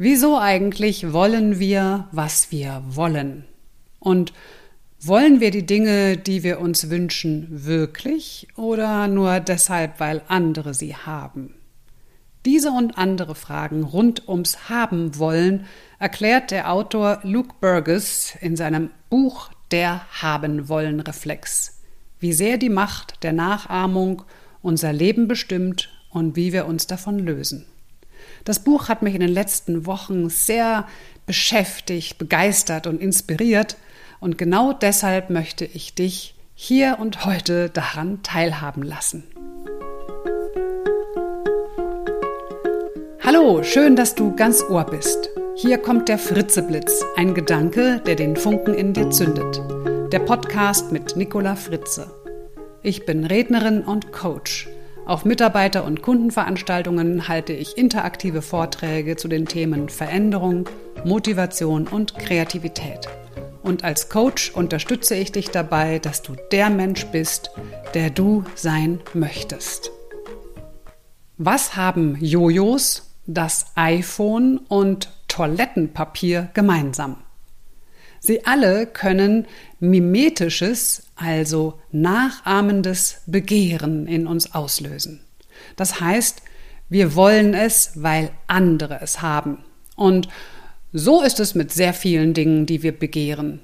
Wieso eigentlich wollen wir, was wir wollen? Und wollen wir die Dinge, die wir uns wünschen, wirklich oder nur deshalb, weil andere sie haben? Diese und andere Fragen rund ums Haben wollen erklärt der Autor Luke Burgess in seinem Buch Der Haben wollen Reflex, wie sehr die Macht der Nachahmung unser Leben bestimmt und wie wir uns davon lösen. Das Buch hat mich in den letzten Wochen sehr beschäftigt, begeistert und inspiriert und genau deshalb möchte ich dich hier und heute daran teilhaben lassen. Hallo, schön, dass du ganz Ohr bist. Hier kommt der Fritzeblitz, ein Gedanke, der den Funken in dir zündet. Der Podcast mit Nicola Fritze. Ich bin Rednerin und Coach. Auf Mitarbeiter- und Kundenveranstaltungen halte ich interaktive Vorträge zu den Themen Veränderung, Motivation und Kreativität. Und als Coach unterstütze ich dich dabei, dass du der Mensch bist, der du sein möchtest. Was haben Jojos, das iPhone und Toilettenpapier gemeinsam? Sie alle können mimetisches, also nachahmendes Begehren in uns auslösen. Das heißt, wir wollen es, weil andere es haben. Und so ist es mit sehr vielen Dingen, die wir begehren.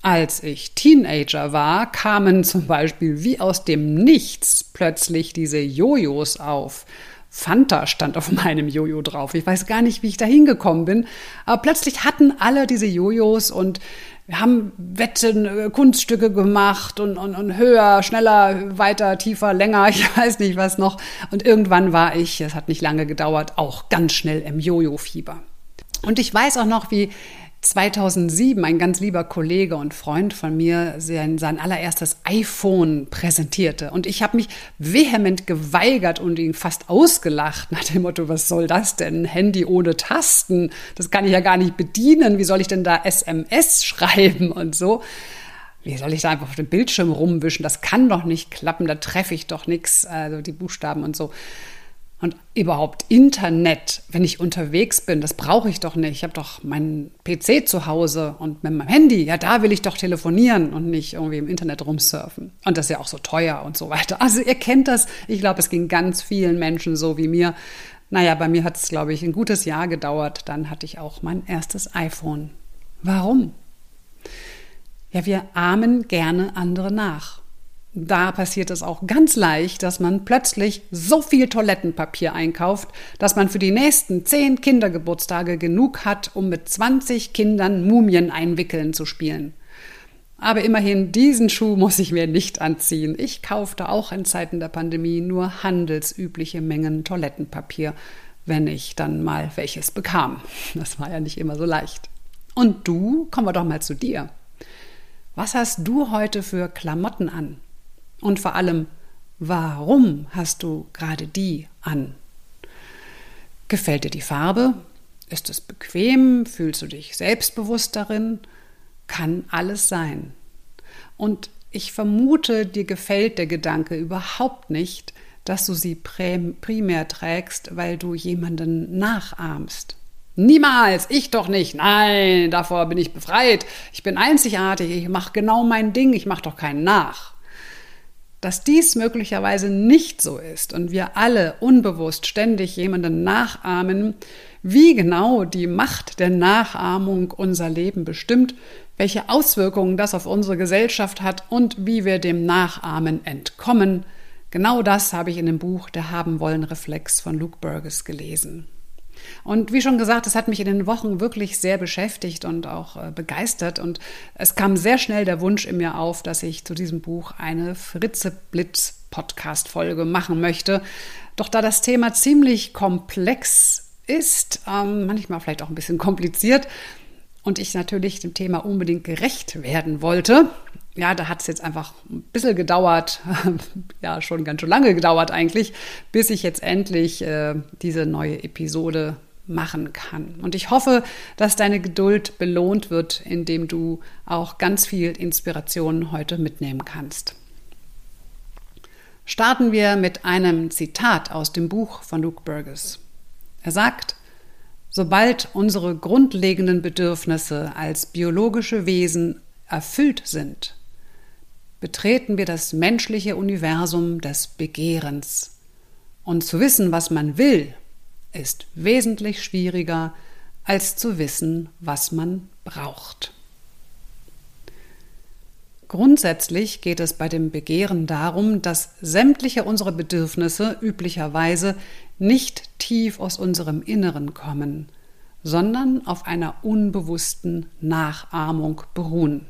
Als ich Teenager war, kamen zum Beispiel wie aus dem Nichts plötzlich diese Jojos auf. Fanta stand auf meinem Jojo drauf. Ich weiß gar nicht, wie ich da hingekommen bin. Aber plötzlich hatten alle diese Jojos und wir haben Wetten, äh, Kunststücke gemacht und, und, und höher, schneller, weiter, tiefer, länger, ich weiß nicht was noch. Und irgendwann war ich, es hat nicht lange gedauert, auch ganz schnell im Jojo-Fieber. Und ich weiß auch noch, wie 2007 ein ganz lieber Kollege und Freund von mir sein, sein allererstes iPhone präsentierte. Und ich habe mich vehement geweigert und ihn fast ausgelacht nach dem Motto, was soll das denn? Handy ohne Tasten, das kann ich ja gar nicht bedienen. Wie soll ich denn da SMS schreiben und so? Wie soll ich da einfach auf dem Bildschirm rumwischen? Das kann doch nicht klappen, da treffe ich doch nichts, also die Buchstaben und so. Und überhaupt Internet, wenn ich unterwegs bin, das brauche ich doch nicht. Ich habe doch meinen PC zu Hause und mit meinem Handy, ja, da will ich doch telefonieren und nicht irgendwie im Internet rumsurfen. Und das ist ja auch so teuer und so weiter. Also ihr kennt das. Ich glaube, es ging ganz vielen Menschen so wie mir. Naja, bei mir hat es, glaube ich, ein gutes Jahr gedauert. Dann hatte ich auch mein erstes iPhone. Warum? Ja, wir ahmen gerne andere nach da passiert es auch ganz leicht, dass man plötzlich so viel Toilettenpapier einkauft, dass man für die nächsten zehn Kindergeburtstage genug hat, um mit 20 Kindern Mumien einwickeln zu spielen. Aber immerhin, diesen Schuh muss ich mir nicht anziehen. Ich kaufte auch in Zeiten der Pandemie nur handelsübliche Mengen Toilettenpapier, wenn ich dann mal welches bekam. Das war ja nicht immer so leicht. Und du, kommen wir doch mal zu dir. Was hast du heute für Klamotten an? Und vor allem, warum hast du gerade die an? Gefällt dir die Farbe? Ist es bequem? Fühlst du dich selbstbewusst darin? Kann alles sein. Und ich vermute, dir gefällt der Gedanke überhaupt nicht, dass du sie primär trägst, weil du jemanden nachahmst. Niemals, ich doch nicht. Nein, davor bin ich befreit. Ich bin einzigartig, ich mache genau mein Ding, ich mache doch keinen nach dass dies möglicherweise nicht so ist und wir alle unbewusst ständig jemanden nachahmen, wie genau die Macht der Nachahmung unser Leben bestimmt, welche Auswirkungen das auf unsere Gesellschaft hat und wie wir dem Nachahmen entkommen, genau das habe ich in dem Buch Der Haben wollen Reflex von Luke Burgess gelesen. Und wie schon gesagt, es hat mich in den Wochen wirklich sehr beschäftigt und auch äh, begeistert. Und es kam sehr schnell der Wunsch in mir auf, dass ich zu diesem Buch eine Fritze Blitz Podcast-Folge machen möchte. Doch da das Thema ziemlich komplex ist, ähm, manchmal vielleicht auch ein bisschen kompliziert, und ich natürlich dem Thema unbedingt gerecht werden wollte, ja, da hat es jetzt einfach ein bisschen gedauert, ja, schon ganz schön lange gedauert eigentlich, bis ich jetzt endlich äh, diese neue Episode machen kann. Und ich hoffe, dass deine Geduld belohnt wird, indem du auch ganz viel Inspiration heute mitnehmen kannst. Starten wir mit einem Zitat aus dem Buch von Luke Burgess. Er sagt, Sobald unsere grundlegenden Bedürfnisse als biologische Wesen erfüllt sind, betreten wir das menschliche Universum des Begehrens. Und zu wissen, was man will, ist wesentlich schwieriger als zu wissen, was man braucht. Grundsätzlich geht es bei dem Begehren darum, dass sämtliche unsere Bedürfnisse üblicherweise nicht tief aus unserem Inneren kommen, sondern auf einer unbewussten Nachahmung beruhen.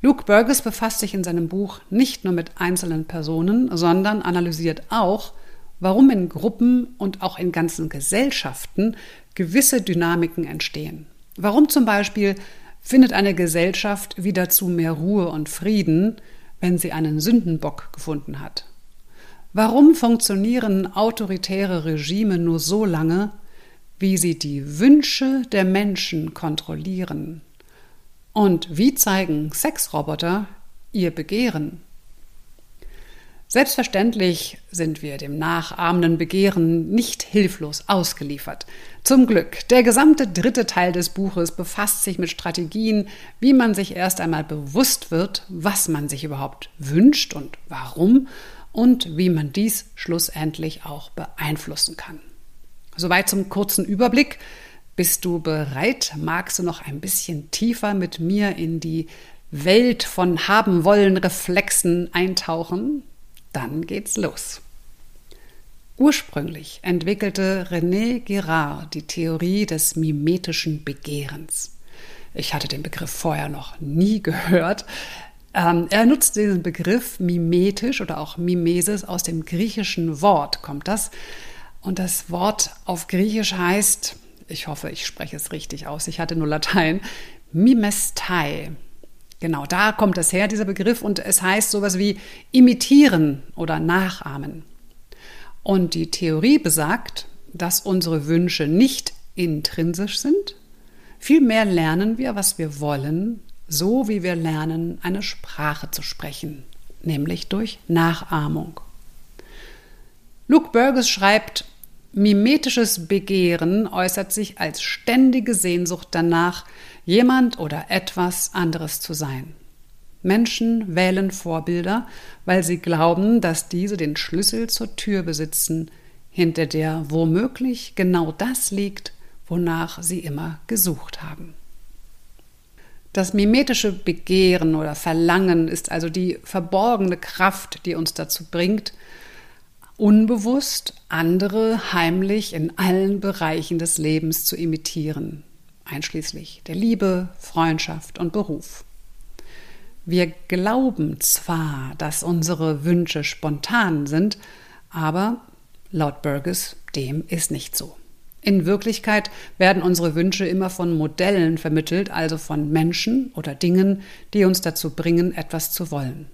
Luke Burgess befasst sich in seinem Buch nicht nur mit einzelnen Personen, sondern analysiert auch, warum in Gruppen und auch in ganzen Gesellschaften gewisse Dynamiken entstehen. Warum zum Beispiel findet eine Gesellschaft wieder zu mehr Ruhe und Frieden, wenn sie einen Sündenbock gefunden hat? Warum funktionieren autoritäre Regime nur so lange, wie sie die Wünsche der Menschen kontrollieren? Und wie zeigen Sexroboter ihr Begehren? Selbstverständlich sind wir dem nachahmenden Begehren nicht hilflos ausgeliefert. Zum Glück, der gesamte dritte Teil des Buches befasst sich mit Strategien, wie man sich erst einmal bewusst wird, was man sich überhaupt wünscht und warum und wie man dies schlussendlich auch beeinflussen kann. Soweit zum kurzen Überblick. Bist du bereit? Magst du noch ein bisschen tiefer mit mir in die Welt von haben wollen Reflexen eintauchen? Dann geht's los. Ursprünglich entwickelte René Girard die Theorie des mimetischen Begehrens. Ich hatte den Begriff vorher noch nie gehört. Ähm, er nutzt diesen Begriff mimetisch oder auch Mimesis aus dem griechischen Wort, kommt das. Und das Wort auf Griechisch heißt, ich hoffe, ich spreche es richtig aus, ich hatte nur Latein, Mimestai. Genau, da kommt es her, dieser Begriff, und es heißt sowas wie imitieren oder nachahmen. Und die Theorie besagt, dass unsere Wünsche nicht intrinsisch sind, vielmehr lernen wir, was wir wollen, so wie wir lernen, eine Sprache zu sprechen, nämlich durch Nachahmung. Luke Burgess schreibt, mimetisches Begehren äußert sich als ständige Sehnsucht danach, jemand oder etwas anderes zu sein. Menschen wählen Vorbilder, weil sie glauben, dass diese den Schlüssel zur Tür besitzen, hinter der womöglich genau das liegt, wonach sie immer gesucht haben. Das mimetische Begehren oder Verlangen ist also die verborgene Kraft, die uns dazu bringt, unbewusst andere heimlich in allen Bereichen des Lebens zu imitieren, einschließlich der Liebe, Freundschaft und Beruf. Wir glauben zwar, dass unsere Wünsche spontan sind, aber laut Burgess dem ist nicht so. In Wirklichkeit werden unsere Wünsche immer von Modellen vermittelt, also von Menschen oder Dingen, die uns dazu bringen, etwas zu wollen.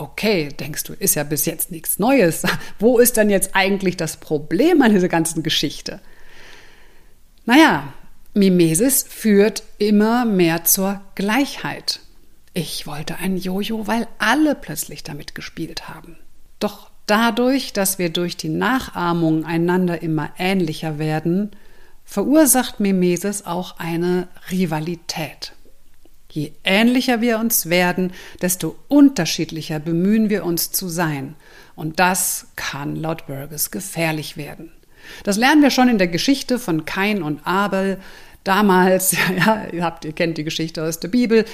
Okay, denkst du, ist ja bis jetzt nichts Neues. Wo ist dann jetzt eigentlich das Problem an dieser ganzen Geschichte? Naja, Mimesis führt immer mehr zur Gleichheit. Ich wollte ein Jojo, weil alle plötzlich damit gespielt haben. Doch dadurch, dass wir durch die Nachahmung einander immer ähnlicher werden, verursacht Mimesis auch eine Rivalität. Je ähnlicher wir uns werden, desto unterschiedlicher bemühen wir uns zu sein. Und das kann laut Burgess gefährlich werden. Das lernen wir schon in der Geschichte von Kain und Abel. Damals, ja, ihr habt, ihr kennt die Geschichte aus der Bibel.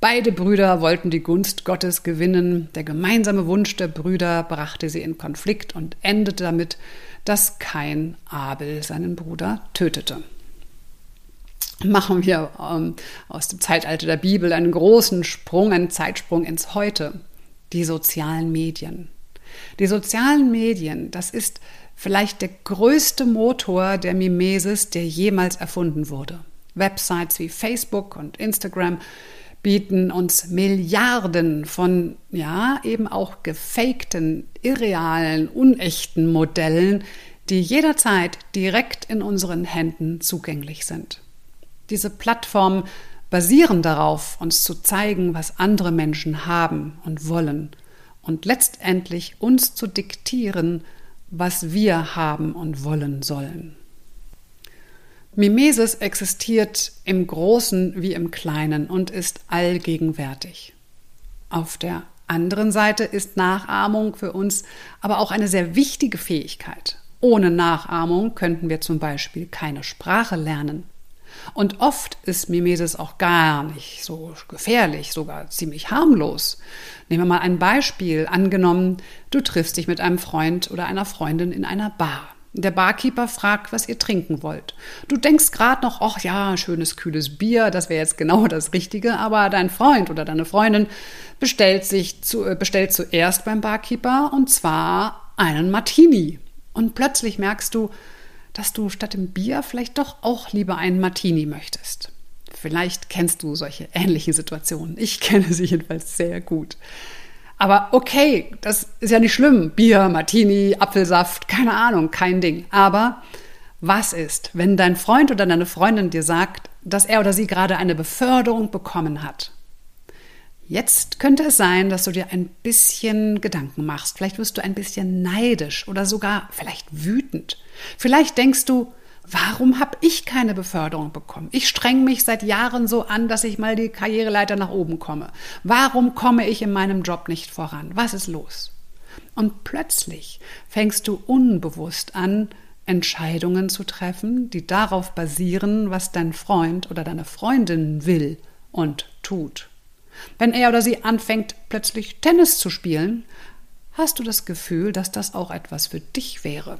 Beide Brüder wollten die Gunst Gottes gewinnen. Der gemeinsame Wunsch der Brüder brachte sie in Konflikt und endete damit, dass Kain Abel seinen Bruder tötete. Machen wir ähm, aus dem Zeitalter der Bibel einen großen Sprung, einen Zeitsprung ins Heute. Die sozialen Medien. Die sozialen Medien, das ist vielleicht der größte Motor der Mimesis, der jemals erfunden wurde. Websites wie Facebook und Instagram bieten uns Milliarden von, ja, eben auch gefakten, irrealen, unechten Modellen, die jederzeit direkt in unseren Händen zugänglich sind. Diese Plattformen basieren darauf, uns zu zeigen, was andere Menschen haben und wollen und letztendlich uns zu diktieren, was wir haben und wollen sollen. Mimesis existiert im Großen wie im Kleinen und ist allgegenwärtig. Auf der anderen Seite ist Nachahmung für uns aber auch eine sehr wichtige Fähigkeit. Ohne Nachahmung könnten wir zum Beispiel keine Sprache lernen. Und oft ist Mimesis auch gar nicht so gefährlich, sogar ziemlich harmlos. Nehmen wir mal ein Beispiel. Angenommen, du triffst dich mit einem Freund oder einer Freundin in einer Bar. Der Barkeeper fragt, was ihr trinken wollt. Du denkst gerade noch, ach ja, schönes kühles Bier, das wäre jetzt genau das Richtige, aber dein Freund oder deine Freundin bestellt sich zu, äh, bestellt zuerst beim Barkeeper und zwar einen Martini. Und plötzlich merkst du, dass du statt dem Bier vielleicht doch auch lieber einen Martini möchtest. Vielleicht kennst du solche ähnlichen Situationen. Ich kenne sie jedenfalls sehr gut. Aber okay, das ist ja nicht schlimm. Bier, Martini, Apfelsaft, keine Ahnung, kein Ding. Aber was ist, wenn dein Freund oder deine Freundin dir sagt, dass er oder sie gerade eine Beförderung bekommen hat? Jetzt könnte es sein, dass du dir ein bisschen Gedanken machst. Vielleicht wirst du ein bisschen neidisch oder sogar vielleicht wütend. Vielleicht denkst du, warum habe ich keine Beförderung bekommen? Ich streng mich seit Jahren so an, dass ich mal die Karriereleiter nach oben komme. Warum komme ich in meinem Job nicht voran? Was ist los? Und plötzlich fängst du unbewusst an, Entscheidungen zu treffen, die darauf basieren, was dein Freund oder deine Freundin will und tut. Wenn er oder sie anfängt, plötzlich Tennis zu spielen, hast du das Gefühl, dass das auch etwas für dich wäre.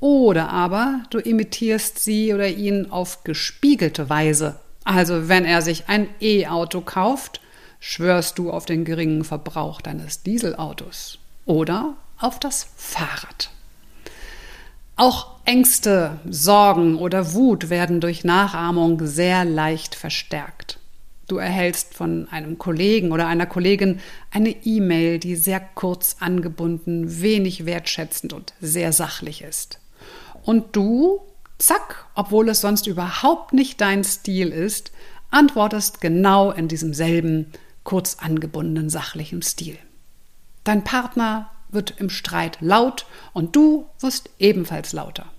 Oder aber du imitierst sie oder ihn auf gespiegelte Weise. Also wenn er sich ein E-Auto kauft, schwörst du auf den geringen Verbrauch deines Dieselautos oder auf das Fahrrad. Auch Ängste, Sorgen oder Wut werden durch Nachahmung sehr leicht verstärkt. Du erhältst von einem Kollegen oder einer Kollegin eine E-Mail, die sehr kurz angebunden, wenig wertschätzend und sehr sachlich ist. Und du, zack, obwohl es sonst überhaupt nicht dein Stil ist, antwortest genau in diesem selben, kurz angebundenen, sachlichen Stil. Dein Partner wird im Streit laut und du wirst ebenfalls lauter.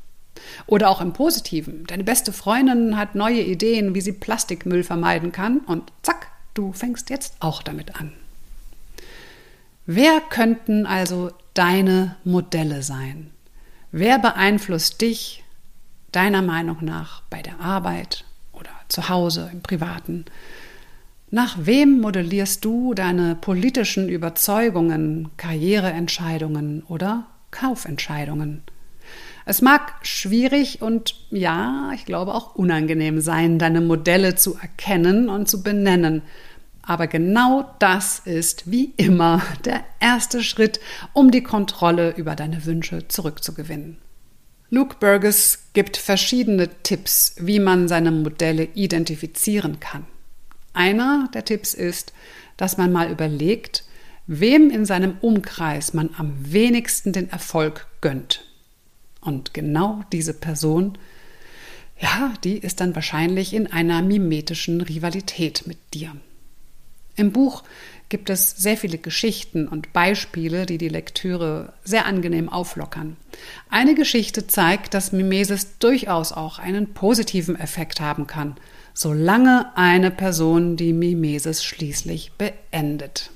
Oder auch im Positiven. Deine beste Freundin hat neue Ideen, wie sie Plastikmüll vermeiden kann und zack, du fängst jetzt auch damit an. Wer könnten also deine Modelle sein? Wer beeinflusst dich deiner Meinung nach bei der Arbeit oder zu Hause im Privaten? Nach wem modellierst du deine politischen Überzeugungen, Karriereentscheidungen oder Kaufentscheidungen? Es mag schwierig und ja, ich glaube auch unangenehm sein, deine Modelle zu erkennen und zu benennen. Aber genau das ist wie immer der erste Schritt, um die Kontrolle über deine Wünsche zurückzugewinnen. Luke Burgess gibt verschiedene Tipps, wie man seine Modelle identifizieren kann. Einer der Tipps ist, dass man mal überlegt, wem in seinem Umkreis man am wenigsten den Erfolg gönnt. Und genau diese Person, ja, die ist dann wahrscheinlich in einer mimetischen Rivalität mit dir. Im Buch gibt es sehr viele Geschichten und Beispiele, die die Lektüre sehr angenehm auflockern. Eine Geschichte zeigt, dass Mimesis durchaus auch einen positiven Effekt haben kann, solange eine Person die Mimesis schließlich beendet.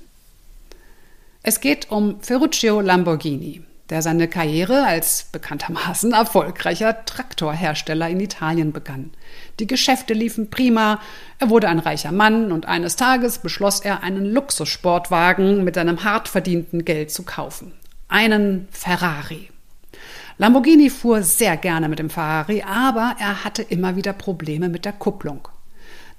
Es geht um Ferruccio Lamborghini der seine Karriere als bekanntermaßen erfolgreicher Traktorhersteller in Italien begann. Die Geschäfte liefen prima, er wurde ein reicher Mann und eines Tages beschloss er, einen Luxussportwagen mit seinem hart verdienten Geld zu kaufen. Einen Ferrari. Lamborghini fuhr sehr gerne mit dem Ferrari, aber er hatte immer wieder Probleme mit der Kupplung.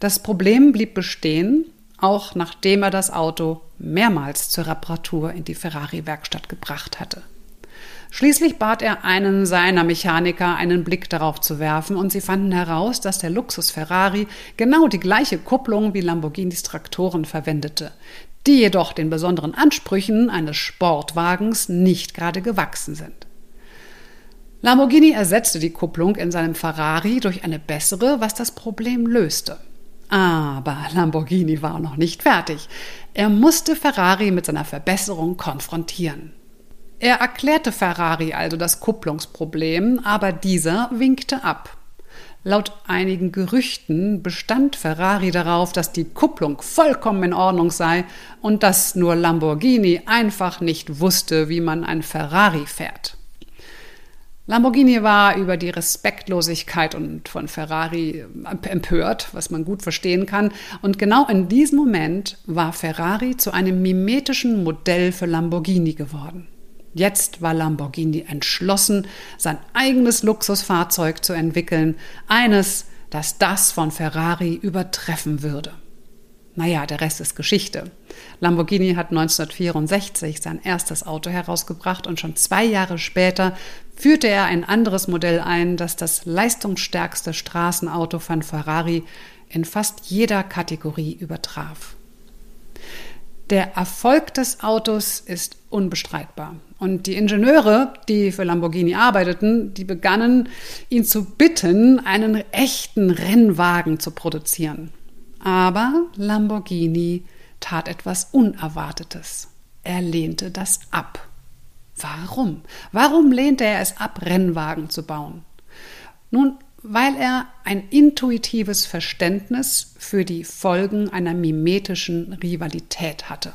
Das Problem blieb bestehen, auch nachdem er das Auto mehrmals zur Reparatur in die Ferrari-Werkstatt gebracht hatte. Schließlich bat er einen seiner Mechaniker, einen Blick darauf zu werfen, und sie fanden heraus, dass der Luxus Ferrari genau die gleiche Kupplung wie Lamborghinis Traktoren verwendete, die jedoch den besonderen Ansprüchen eines Sportwagens nicht gerade gewachsen sind. Lamborghini ersetzte die Kupplung in seinem Ferrari durch eine bessere, was das Problem löste. Aber Lamborghini war noch nicht fertig. Er musste Ferrari mit seiner Verbesserung konfrontieren. Er erklärte Ferrari also das Kupplungsproblem, aber dieser winkte ab. Laut einigen Gerüchten bestand Ferrari darauf, dass die Kupplung vollkommen in Ordnung sei und dass nur Lamborghini einfach nicht wusste, wie man ein Ferrari fährt. Lamborghini war über die Respektlosigkeit und von Ferrari empört, was man gut verstehen kann. Und genau in diesem Moment war Ferrari zu einem mimetischen Modell für Lamborghini geworden. Jetzt war Lamborghini entschlossen, sein eigenes Luxusfahrzeug zu entwickeln, eines, das das von Ferrari übertreffen würde. Naja, der Rest ist Geschichte. Lamborghini hat 1964 sein erstes Auto herausgebracht und schon zwei Jahre später führte er ein anderes Modell ein, das das leistungsstärkste Straßenauto von Ferrari in fast jeder Kategorie übertraf. Der Erfolg des Autos ist unbestreitbar. Und die Ingenieure, die für Lamborghini arbeiteten, die begannen, ihn zu bitten, einen echten Rennwagen zu produzieren. Aber Lamborghini tat etwas Unerwartetes. Er lehnte das ab. Warum? Warum lehnte er es ab, Rennwagen zu bauen? Nun, weil er ein intuitives Verständnis für die Folgen einer mimetischen Rivalität hatte.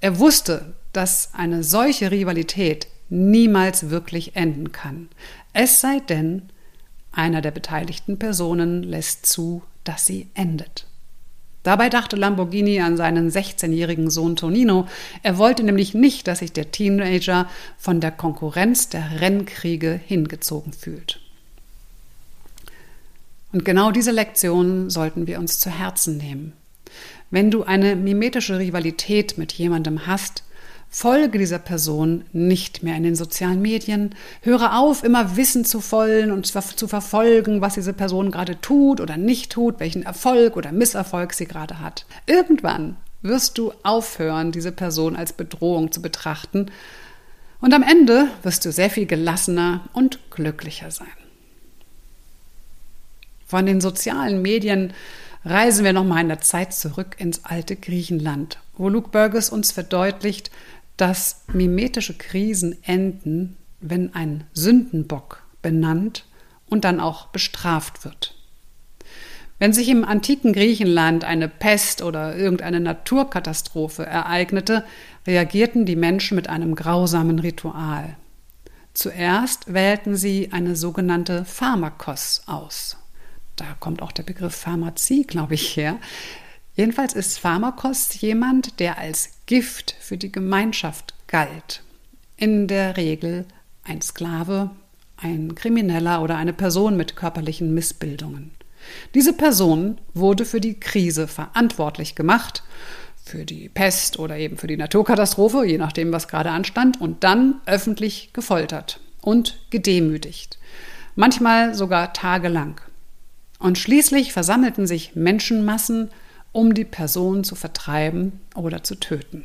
Er wusste, dass eine solche Rivalität niemals wirklich enden kann, es sei denn, einer der beteiligten Personen lässt zu, dass sie endet. Dabei dachte Lamborghini an seinen 16-jährigen Sohn Tonino. Er wollte nämlich nicht, dass sich der Teenager von der Konkurrenz der Rennkriege hingezogen fühlt. Und genau diese Lektion sollten wir uns zu Herzen nehmen. Wenn du eine mimetische Rivalität mit jemandem hast, Folge dieser Person nicht mehr in den sozialen Medien. Höre auf, immer Wissen zu wollen und zu verfolgen, was diese Person gerade tut oder nicht tut, welchen Erfolg oder Misserfolg sie gerade hat. Irgendwann wirst du aufhören, diese Person als Bedrohung zu betrachten. Und am Ende wirst du sehr viel gelassener und glücklicher sein. Von den sozialen Medien reisen wir nochmal in der Zeit zurück ins alte Griechenland, wo Luke Burgess uns verdeutlicht, dass mimetische Krisen enden, wenn ein Sündenbock benannt und dann auch bestraft wird. Wenn sich im antiken Griechenland eine Pest oder irgendeine Naturkatastrophe ereignete, reagierten die Menschen mit einem grausamen Ritual. Zuerst wählten sie eine sogenannte Pharmakos aus. Da kommt auch der Begriff Pharmazie, glaube ich, her. Jedenfalls ist Pharmakos jemand, der als Gift für die Gemeinschaft galt. In der Regel ein Sklave, ein Krimineller oder eine Person mit körperlichen Missbildungen. Diese Person wurde für die Krise verantwortlich gemacht, für die Pest oder eben für die Naturkatastrophe, je nachdem, was gerade anstand, und dann öffentlich gefoltert und gedemütigt. Manchmal sogar tagelang. Und schließlich versammelten sich Menschenmassen um die Person zu vertreiben oder zu töten.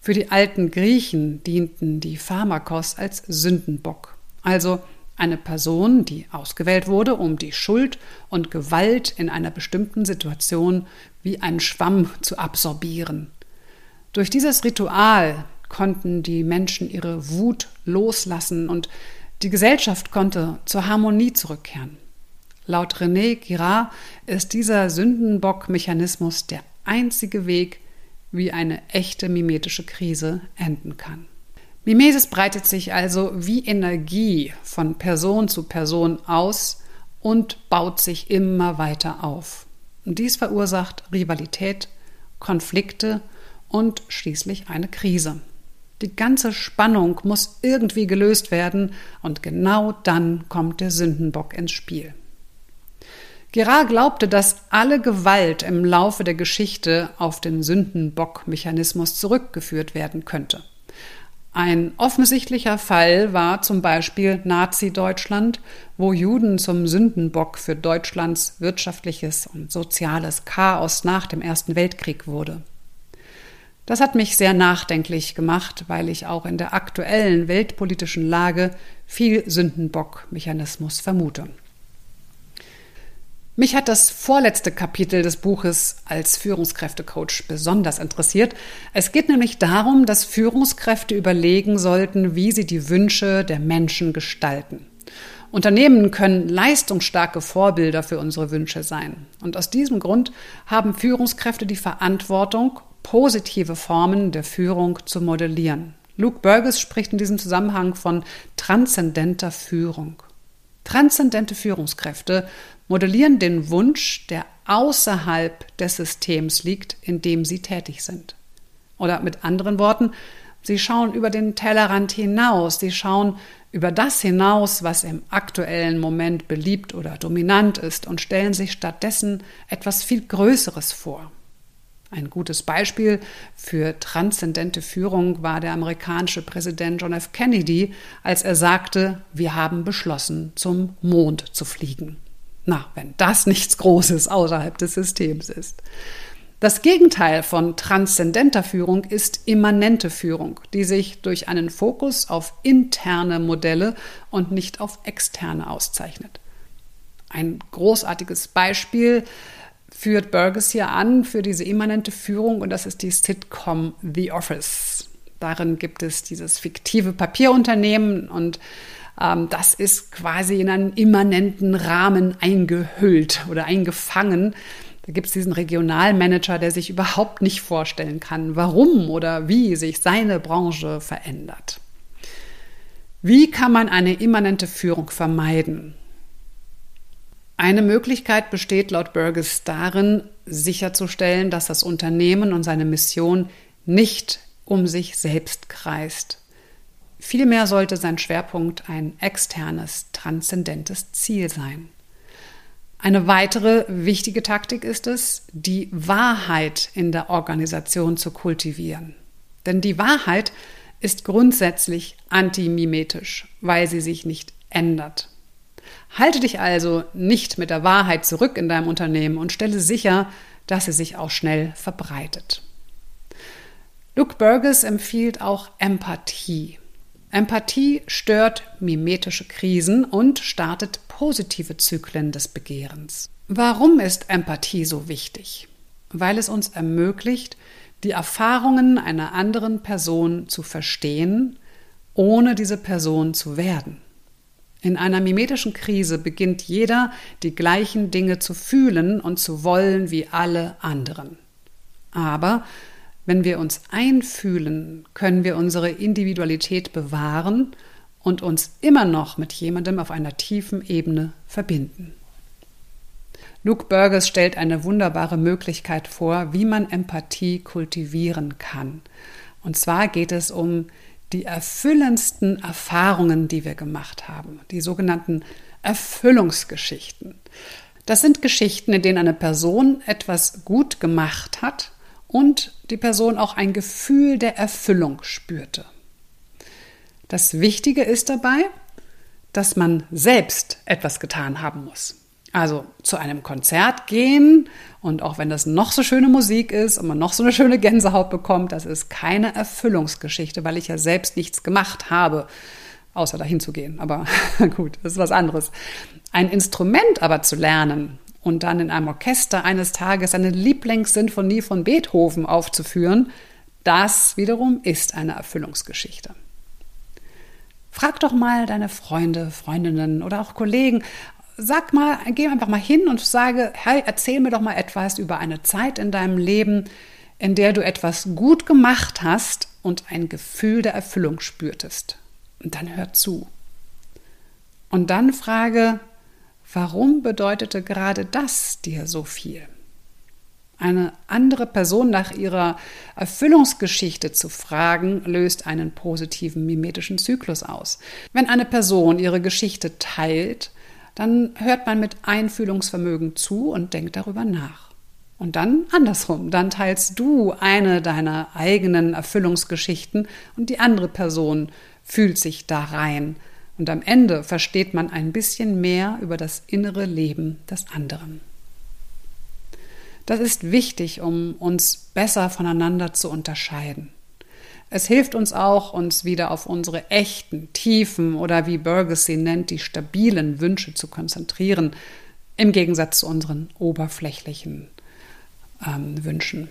Für die alten Griechen dienten die Pharmakos als Sündenbock, also eine Person, die ausgewählt wurde, um die Schuld und Gewalt in einer bestimmten Situation wie ein Schwamm zu absorbieren. Durch dieses Ritual konnten die Menschen ihre Wut loslassen und die Gesellschaft konnte zur Harmonie zurückkehren. Laut René Girard ist dieser Sündenbock-Mechanismus der einzige Weg, wie eine echte mimetische Krise enden kann. Mimesis breitet sich also wie Energie von Person zu Person aus und baut sich immer weiter auf. Und dies verursacht Rivalität, Konflikte und schließlich eine Krise. Die ganze Spannung muss irgendwie gelöst werden und genau dann kommt der Sündenbock ins Spiel. Gerard glaubte, dass alle Gewalt im Laufe der Geschichte auf den Sündenbock-Mechanismus zurückgeführt werden könnte. Ein offensichtlicher Fall war zum Beispiel Nazi-Deutschland, wo Juden zum Sündenbock für Deutschlands wirtschaftliches und soziales Chaos nach dem Ersten Weltkrieg wurde. Das hat mich sehr nachdenklich gemacht, weil ich auch in der aktuellen weltpolitischen Lage viel Sündenbock-Mechanismus vermute. Mich hat das vorletzte Kapitel des Buches als Führungskräftecoach besonders interessiert. Es geht nämlich darum, dass Führungskräfte überlegen sollten, wie sie die Wünsche der Menschen gestalten. Unternehmen können leistungsstarke Vorbilder für unsere Wünsche sein. Und aus diesem Grund haben Führungskräfte die Verantwortung, positive Formen der Führung zu modellieren. Luke Burgess spricht in diesem Zusammenhang von transzendenter Führung. Transzendente Führungskräfte modellieren den Wunsch, der außerhalb des Systems liegt, in dem sie tätig sind. Oder mit anderen Worten, sie schauen über den Tellerrand hinaus, sie schauen über das hinaus, was im aktuellen Moment beliebt oder dominant ist und stellen sich stattdessen etwas viel Größeres vor. Ein gutes Beispiel für transzendente Führung war der amerikanische Präsident John F. Kennedy, als er sagte, wir haben beschlossen, zum Mond zu fliegen. Na, wenn das nichts Großes außerhalb des Systems ist. Das Gegenteil von transzendenter Führung ist immanente Führung, die sich durch einen Fokus auf interne Modelle und nicht auf externe auszeichnet. Ein großartiges Beispiel führt Burgess hier an für diese immanente Führung und das ist die Sitcom The Office. Darin gibt es dieses fiktive Papierunternehmen und das ist quasi in einen immanenten Rahmen eingehüllt oder eingefangen. Da gibt es diesen Regionalmanager, der sich überhaupt nicht vorstellen kann, warum oder wie sich seine Branche verändert. Wie kann man eine immanente Führung vermeiden? Eine Möglichkeit besteht laut Burgess darin, sicherzustellen, dass das Unternehmen und seine Mission nicht um sich selbst kreist, Vielmehr sollte sein Schwerpunkt ein externes, transzendentes Ziel sein. Eine weitere wichtige Taktik ist es, die Wahrheit in der Organisation zu kultivieren. Denn die Wahrheit ist grundsätzlich antimimetisch, weil sie sich nicht ändert. Halte dich also nicht mit der Wahrheit zurück in deinem Unternehmen und stelle sicher, dass sie sich auch schnell verbreitet. Luke Burgess empfiehlt auch Empathie. Empathie stört mimetische Krisen und startet positive Zyklen des Begehrens. Warum ist Empathie so wichtig? Weil es uns ermöglicht, die Erfahrungen einer anderen Person zu verstehen, ohne diese Person zu werden. In einer mimetischen Krise beginnt jeder, die gleichen Dinge zu fühlen und zu wollen wie alle anderen. Aber wenn wir uns einfühlen, können wir unsere Individualität bewahren und uns immer noch mit jemandem auf einer tiefen Ebene verbinden. Luke Burgess stellt eine wunderbare Möglichkeit vor, wie man Empathie kultivieren kann. Und zwar geht es um die erfüllendsten Erfahrungen, die wir gemacht haben, die sogenannten Erfüllungsgeschichten. Das sind Geschichten, in denen eine Person etwas gut gemacht hat und die Person auch ein Gefühl der Erfüllung spürte. Das Wichtige ist dabei, dass man selbst etwas getan haben muss. Also zu einem Konzert gehen und auch wenn das noch so schöne Musik ist und man noch so eine schöne Gänsehaut bekommt, das ist keine Erfüllungsgeschichte, weil ich ja selbst nichts gemacht habe, außer dahin zu gehen. Aber gut, das ist was anderes. Ein Instrument aber zu lernen, und dann in einem Orchester eines Tages eine Lieblingssinfonie von Beethoven aufzuführen, das wiederum ist eine Erfüllungsgeschichte. Frag doch mal deine Freunde, Freundinnen oder auch Kollegen, sag mal, geh einfach mal hin und sage, hey, erzähl mir doch mal etwas über eine Zeit in deinem Leben, in der du etwas gut gemacht hast und ein Gefühl der Erfüllung spürtest. Und dann hör zu. Und dann frage, Warum bedeutete gerade das dir so viel? Eine andere Person nach ihrer Erfüllungsgeschichte zu fragen, löst einen positiven mimetischen Zyklus aus. Wenn eine Person ihre Geschichte teilt, dann hört man mit Einfühlungsvermögen zu und denkt darüber nach. Und dann andersrum, dann teilst du eine deiner eigenen Erfüllungsgeschichten und die andere Person fühlt sich da rein und am Ende versteht man ein bisschen mehr über das innere Leben des anderen. Das ist wichtig, um uns besser voneinander zu unterscheiden. Es hilft uns auch, uns wieder auf unsere echten, tiefen oder wie Burgess sie nennt, die stabilen Wünsche zu konzentrieren, im Gegensatz zu unseren oberflächlichen ähm, Wünschen.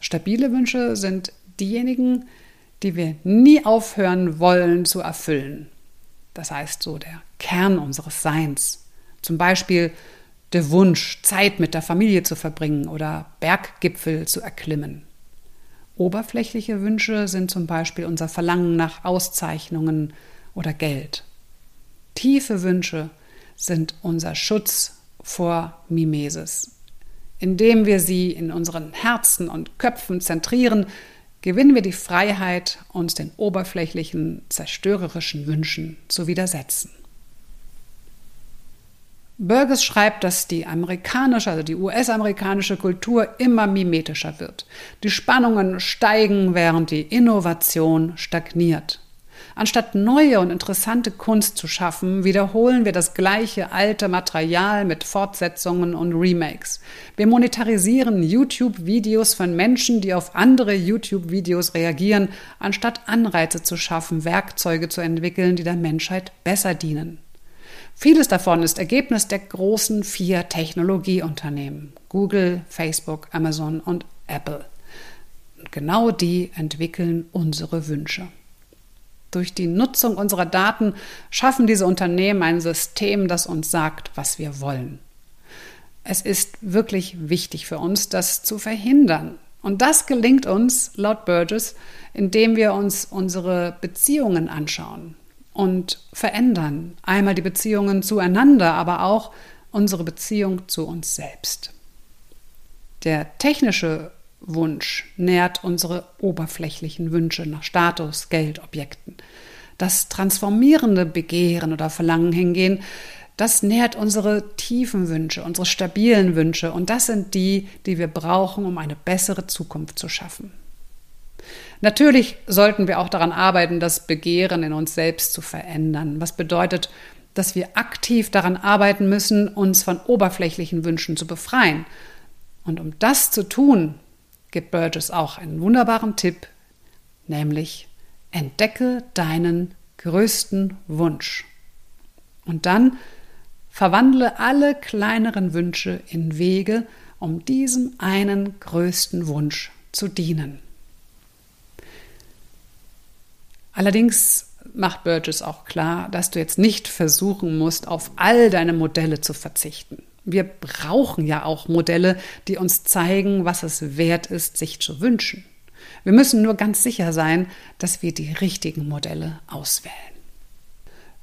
Stabile Wünsche sind diejenigen, die wir nie aufhören wollen zu erfüllen. Das heißt, so der Kern unseres Seins. Zum Beispiel der Wunsch, Zeit mit der Familie zu verbringen oder Berggipfel zu erklimmen. Oberflächliche Wünsche sind zum Beispiel unser Verlangen nach Auszeichnungen oder Geld. Tiefe Wünsche sind unser Schutz vor Mimesis. Indem wir sie in unseren Herzen und Köpfen zentrieren, gewinnen wir die Freiheit, uns den oberflächlichen, zerstörerischen Wünschen zu widersetzen. Burgess schreibt, dass die amerikanische, also die US-amerikanische Kultur immer mimetischer wird. Die Spannungen steigen, während die Innovation stagniert. Anstatt neue und interessante Kunst zu schaffen, wiederholen wir das gleiche alte Material mit Fortsetzungen und Remakes. Wir monetarisieren YouTube-Videos von Menschen, die auf andere YouTube-Videos reagieren, anstatt Anreize zu schaffen, Werkzeuge zu entwickeln, die der Menschheit besser dienen. Vieles davon ist Ergebnis der großen vier Technologieunternehmen Google, Facebook, Amazon und Apple. Und genau die entwickeln unsere Wünsche. Durch die Nutzung unserer Daten schaffen diese Unternehmen ein System, das uns sagt, was wir wollen. Es ist wirklich wichtig für uns, das zu verhindern. Und das gelingt uns, laut Burgess, indem wir uns unsere Beziehungen anschauen und verändern. Einmal die Beziehungen zueinander, aber auch unsere Beziehung zu uns selbst. Der technische Wunsch nährt unsere oberflächlichen Wünsche nach Status, Geld, Objekten. Das transformierende Begehren oder Verlangen hingehen, das nährt unsere tiefen Wünsche, unsere stabilen Wünsche und das sind die, die wir brauchen, um eine bessere Zukunft zu schaffen. Natürlich sollten wir auch daran arbeiten, das Begehren in uns selbst zu verändern, was bedeutet, dass wir aktiv daran arbeiten müssen, uns von oberflächlichen Wünschen zu befreien. Und um das zu tun, gibt Burgess auch einen wunderbaren Tipp, nämlich entdecke deinen größten Wunsch. Und dann verwandle alle kleineren Wünsche in Wege, um diesem einen größten Wunsch zu dienen. Allerdings macht Burgess auch klar, dass du jetzt nicht versuchen musst, auf all deine Modelle zu verzichten. Wir brauchen ja auch Modelle, die uns zeigen, was es wert ist, sich zu wünschen. Wir müssen nur ganz sicher sein, dass wir die richtigen Modelle auswählen.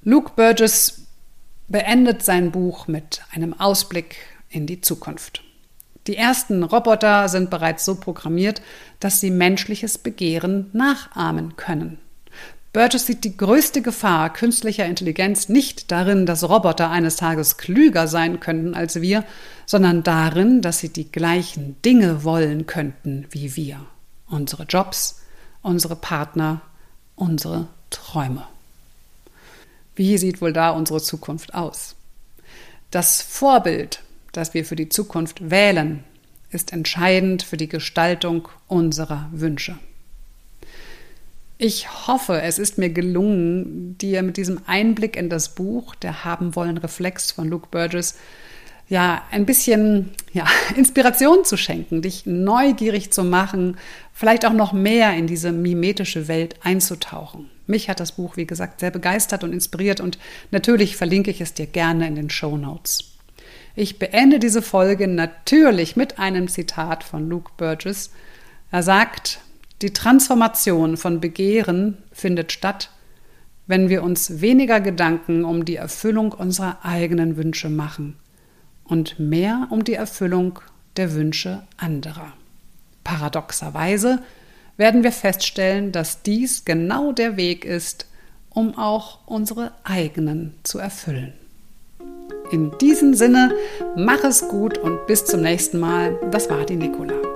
Luke Burgess beendet sein Buch mit einem Ausblick in die Zukunft. Die ersten Roboter sind bereits so programmiert, dass sie menschliches Begehren nachahmen können. Burgess sieht die größte Gefahr künstlicher Intelligenz nicht darin, dass Roboter eines Tages klüger sein könnten als wir, sondern darin, dass sie die gleichen Dinge wollen könnten wie wir. Unsere Jobs, unsere Partner, unsere Träume. Wie sieht wohl da unsere Zukunft aus? Das Vorbild, das wir für die Zukunft wählen, ist entscheidend für die Gestaltung unserer Wünsche. Ich hoffe, es ist mir gelungen, dir mit diesem Einblick in das Buch Der haben wollen Reflex von Luke Burgess ja ein bisschen ja, Inspiration zu schenken, dich neugierig zu machen, vielleicht auch noch mehr in diese mimetische Welt einzutauchen. Mich hat das Buch, wie gesagt, sehr begeistert und inspiriert und natürlich verlinke ich es dir gerne in den Show Notes. Ich beende diese Folge natürlich mit einem Zitat von Luke Burgess. Er sagt, die Transformation von Begehren findet statt, wenn wir uns weniger Gedanken um die Erfüllung unserer eigenen Wünsche machen und mehr um die Erfüllung der Wünsche anderer. Paradoxerweise werden wir feststellen, dass dies genau der Weg ist, um auch unsere eigenen zu erfüllen. In diesem Sinne, mach es gut und bis zum nächsten Mal. Das war die Nicola.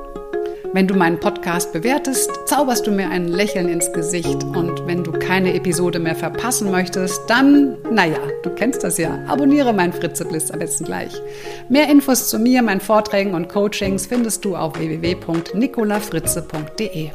Wenn du meinen Podcast bewertest, zauberst du mir ein Lächeln ins Gesicht. Und wenn du keine Episode mehr verpassen möchtest, dann, naja, du kennst das ja, abonniere mein Fritzebliss am besten gleich. Mehr Infos zu mir, meinen Vorträgen und Coachings findest du auf www.nicolafritze.de.